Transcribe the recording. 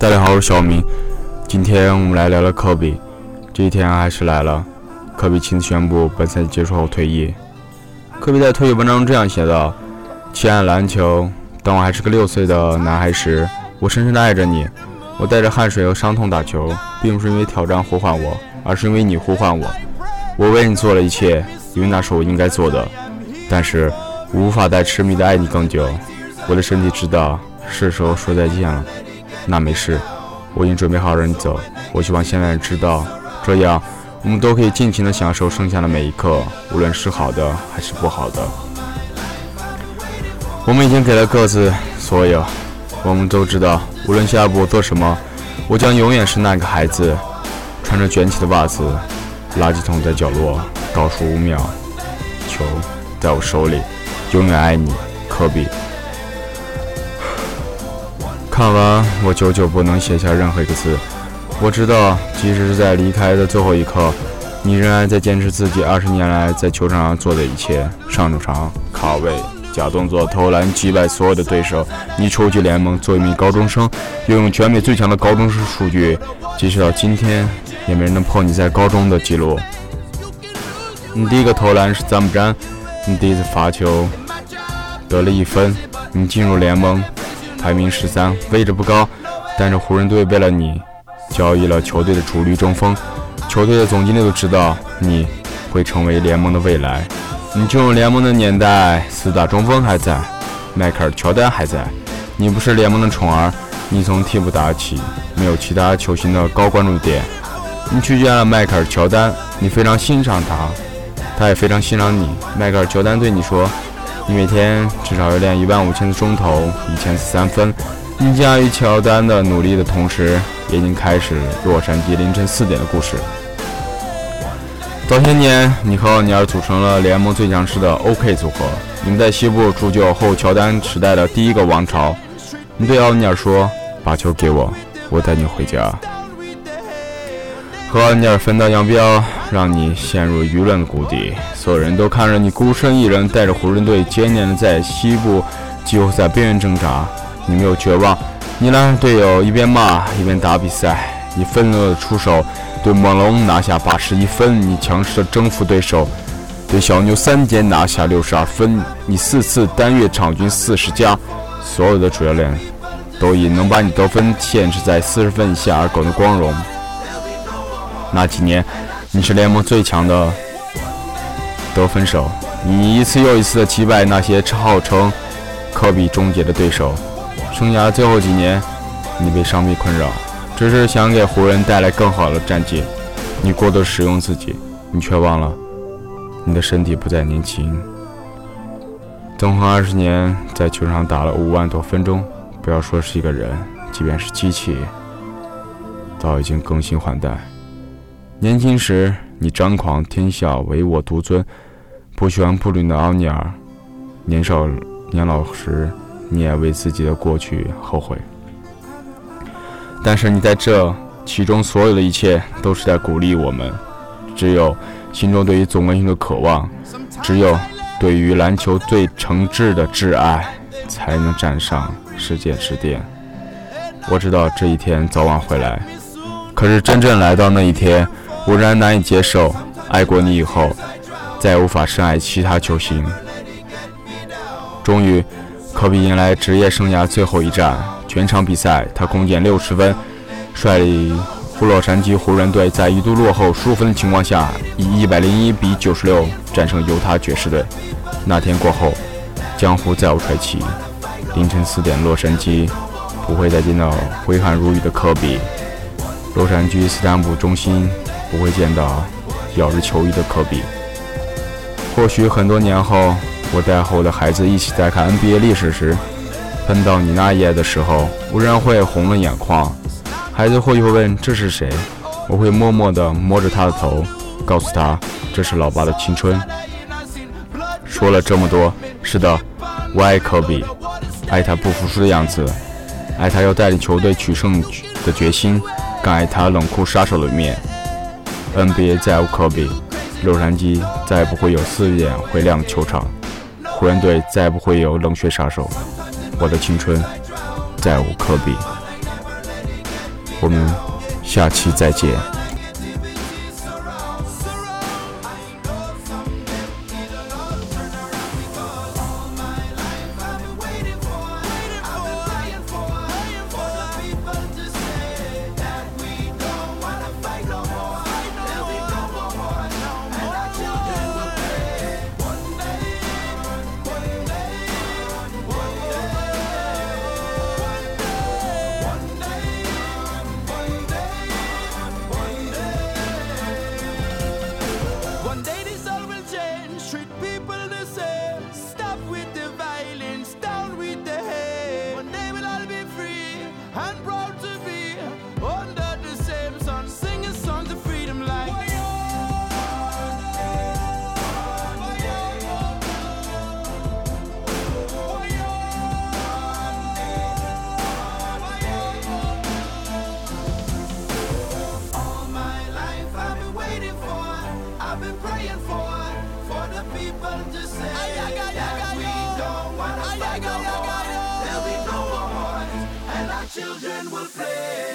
大家好，我是小明。今天我们来聊聊科比。这一天还是来了，科比亲自宣布本赛季结束后退役。科比在退役文章中这样写道：“亲爱篮球，当我还是个六岁的男孩时，我深深的爱着你。我带着汗水和伤痛打球，并不是因为挑战呼唤我，而是因为你呼唤我。我为你做了一切，因为那是我应该做的。但是，我无法再痴迷的爱你更久。我的身体知道是时候说再见了。”那没事，我已经准备好让你走。我希望现在知道，这样我们都可以尽情的享受剩下的每一刻，无论是好的还是不好的。我们已经给了各自所有，我们都知道，无论下一步做什么，我将永远是那个孩子，穿着卷起的袜子，垃圾桶在角落，倒数五秒，球在我手里，永远爱你，科比。看完，我久久不能写下任何一个字。我知道，即使是在离开的最后一刻，你仍然在坚持自己二十年来在球场上做的一切：上场、卡位、假动作、投篮，击败所有的对手。你出去联盟，作为一名高中生，拥有全美最强的高中生数据，即使到今天，也没人能破你在高中的记录。你第一个投篮是詹姆詹，你第一次罚球得了一分，你进入联盟。排名十三，位置不高，但是湖人队为了你交易了球队的主力中锋，球队的总经理都知道你会成为联盟的未来。你进入联盟的年代，四大中锋还在，迈克尔·乔丹还在，你不是联盟的宠儿，你从替补打起，没有其他球星的高关注点。你去见了迈克尔·乔丹，你非常欣赏他，他也非常欣赏你。迈克尔·乔丹对你说。你每天至少要练一万五千次中投，一千次三分。你驾驭乔丹的努力的同时，也已经开始洛杉矶凌晨四点的故事。早些年，你和奥尼尔组成了联盟最强势的 OK 组合，你们在西部铸就后乔丹时代的第一个王朝。你对奥尼尔说：“把球给我，我带你回家。”和奥尼尔分道扬镳，让你陷入舆论的谷底。所有人都看着你孤身一人，带着湖人队艰难的在西部季后赛边缘挣扎。你没有绝望，你拉着队友一边骂一边打比赛。你愤怒的出手，对猛龙拿下八十一分。你强势的征服对手，对小牛三节拿下六十二分。你四次单月场均四十加，所有的主教练都以能把你得分限制在四十分以下而感到光荣。那几年，你是联盟最强的得分手，你一次又一次的击败那些号称科比终结的对手。生涯最后几年，你被伤病困扰，只是想给湖人带来更好的战绩。你过度使用自己，你却忘了你的身体不再年轻。纵横二十年，在球场打了五万多分钟，不要说是一个人，即便是机器，早已经更新换代。年轻时，你张狂天下，唯我独尊，不喜欢布伦的奥尼尔；年少年老时，你也为自己的过去后悔。但是你在这其中所有的一切，都是在鼓励我们。只有心中对于总冠军的渴望，只有对于篮球最诚挚的挚爱，才能站上世界之巅。我知道这一天早晚会来，可是真正来到那一天。我仍然难以接受，爱过你以后，再也无法深爱其他球星。终于，科比迎来职业生涯最后一战，全场比赛他攻进六十分，率领洛杉矶湖人队在一度落后十五分的情况下，以一百零一比九十六战胜犹他爵士队。那天过后，江湖再无传奇。凌晨四点，洛杉矶不会再见到挥汗如雨的科比。洛杉矶斯坦普中心。不会见到咬着球衣的科比。或许很多年后，我带和我的孩子一起在看 NBA 历史时，翻到你那页的时候，我仍然会红了眼眶。孩子或许会问这是谁，我会默默地摸着他的头，告诉他这是老爸的青春。说了这么多，是的，我爱科比，爱他不服输的样子，爱他要带领球队取胜的决心，更爱他冷酷杀手的一面。NBA 再无科比，洛杉矶再也不会有四点回亮球场，湖人队再不会有冷血杀手，我的青春再无科比。我们下期再见。Children will play.